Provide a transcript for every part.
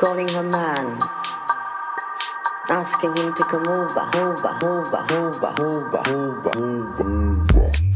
calling her man, asking him to come over, over, over, over, over, over, over. over.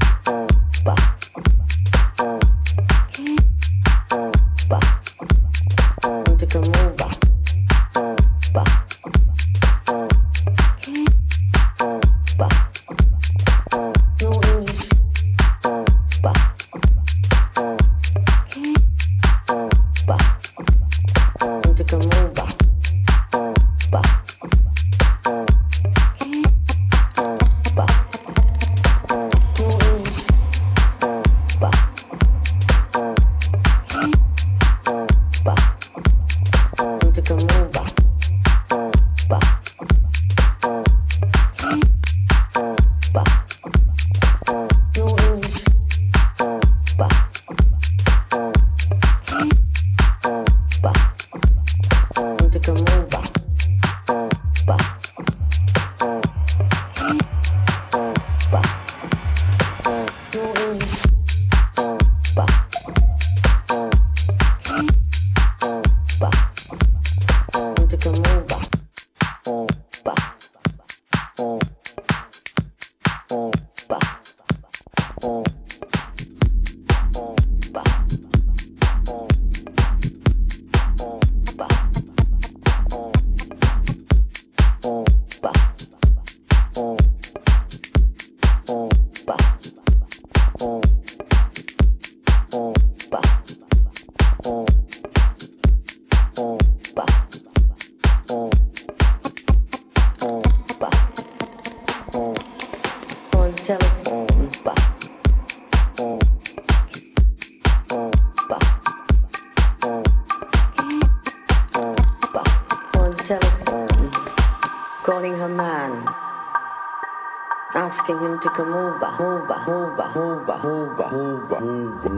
Asking him to come over, over, over, over, over, over, over,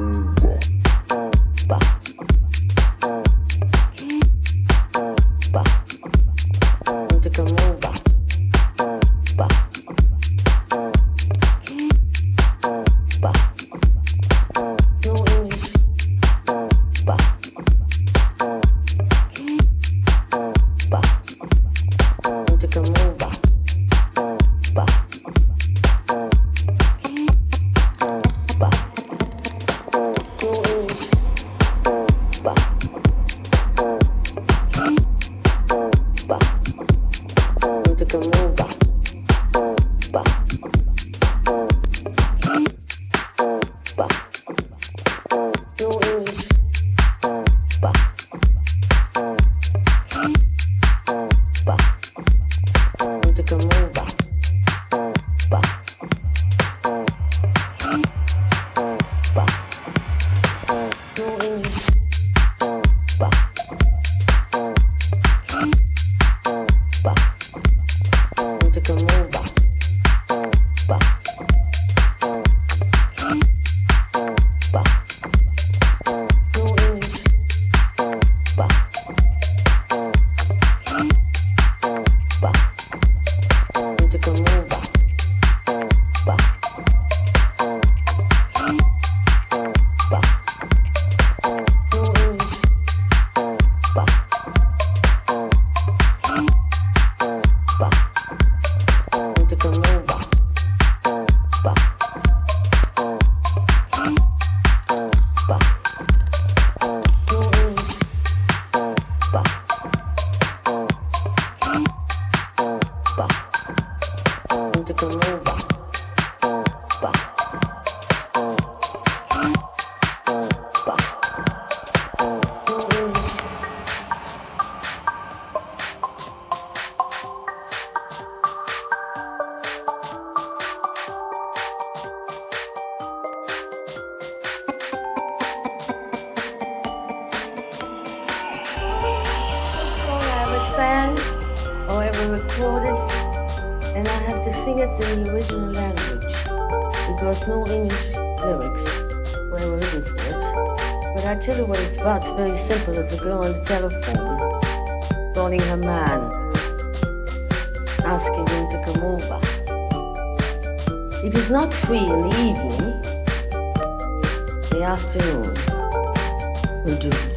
over. Very simple as a girl on the telephone calling her man, asking him to come over. If he's not free in the evening, the afternoon will do.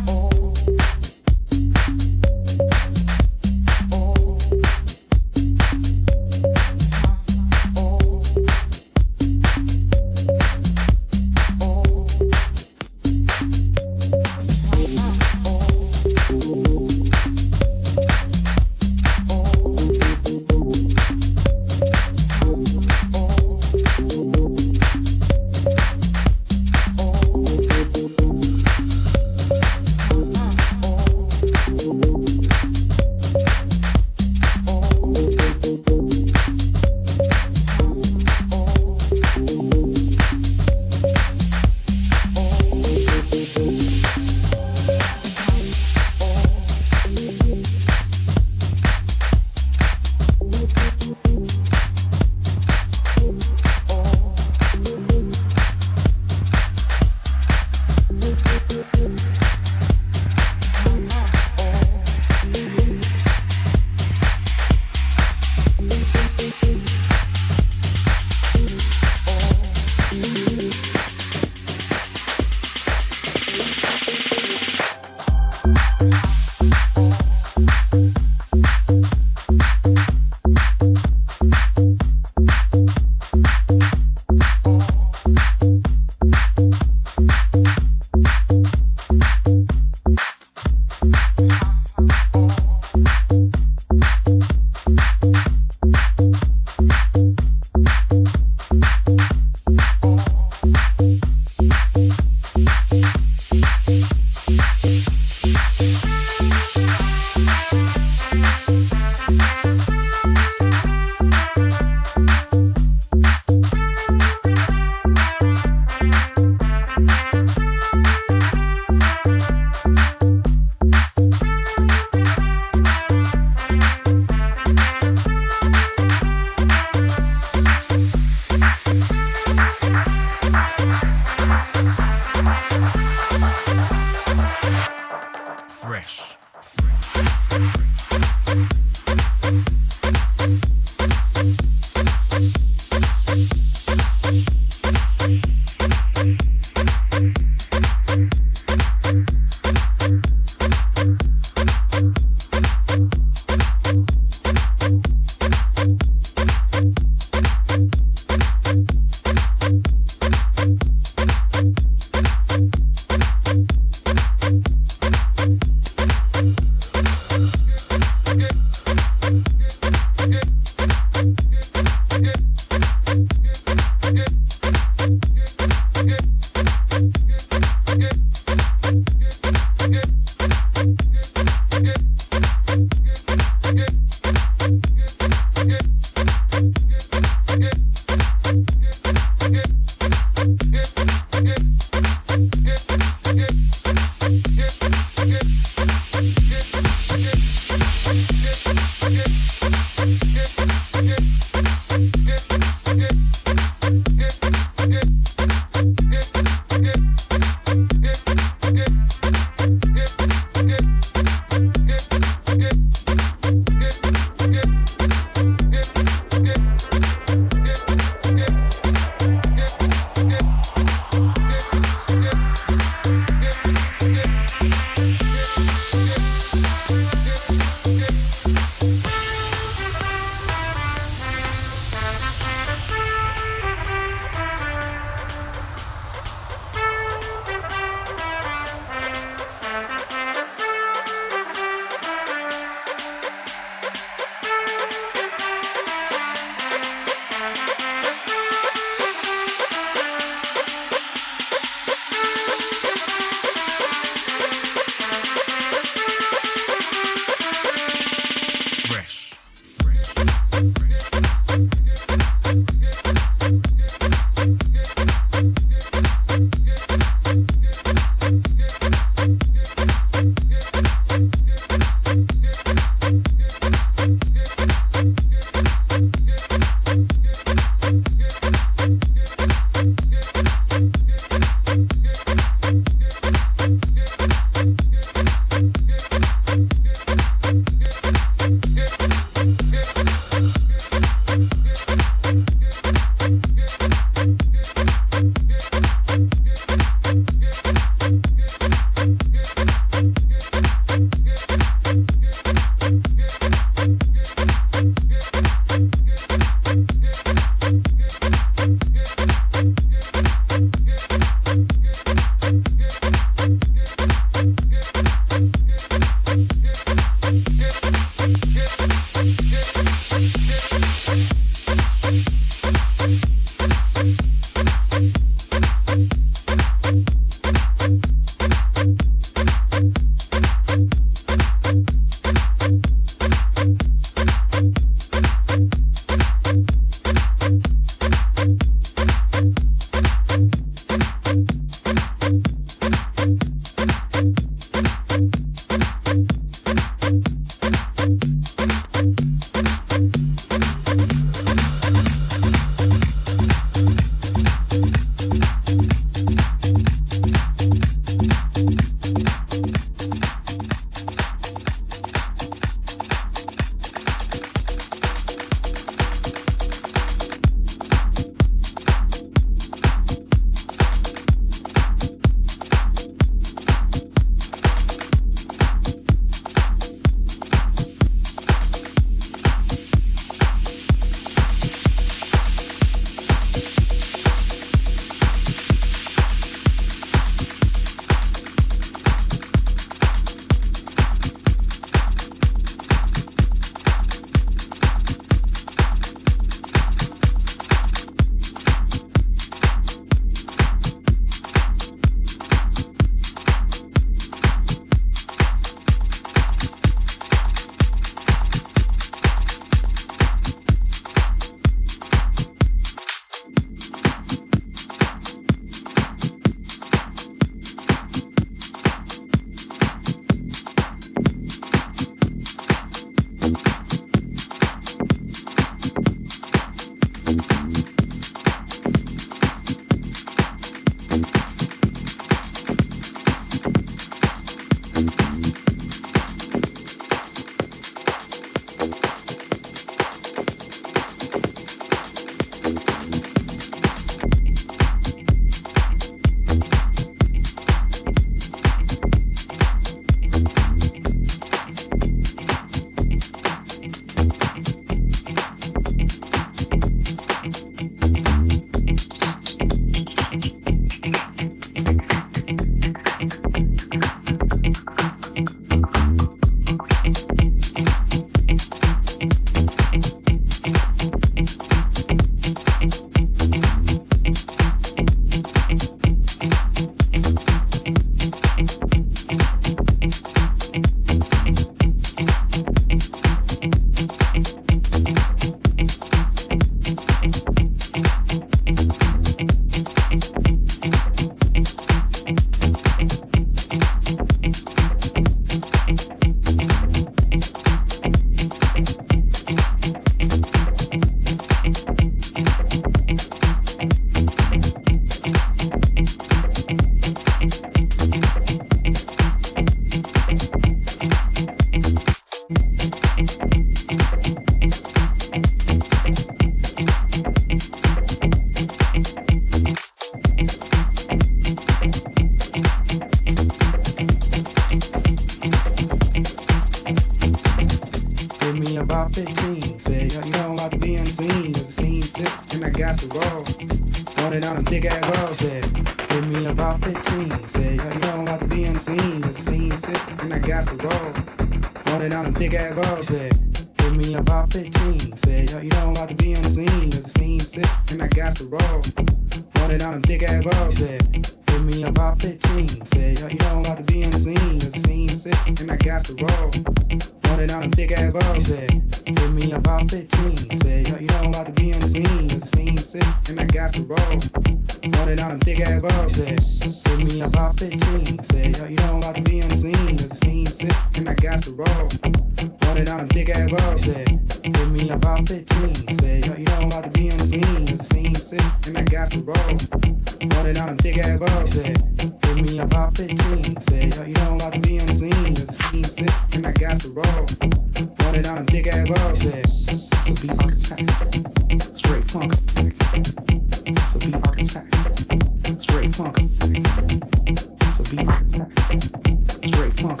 funk,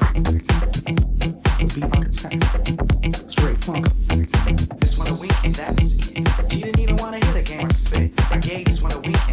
to be content. Straight funk, this one a week, and that is it. You didn't even want to hit the game. I gave this one a week.